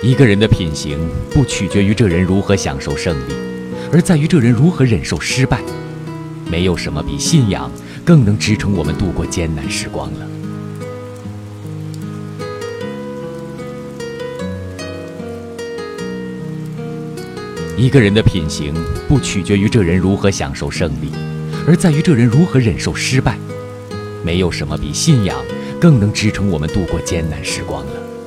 一个人的品行不取决于这人如何享受胜利而在于这人如何忍受失败。没有什么比信仰更能支撑我们度过艰难时光了。一个人的品行不取决于这人如何享受胜利而在于这人如何忍受失败。没有什么比信仰更能支撑我们度过艰难时光了。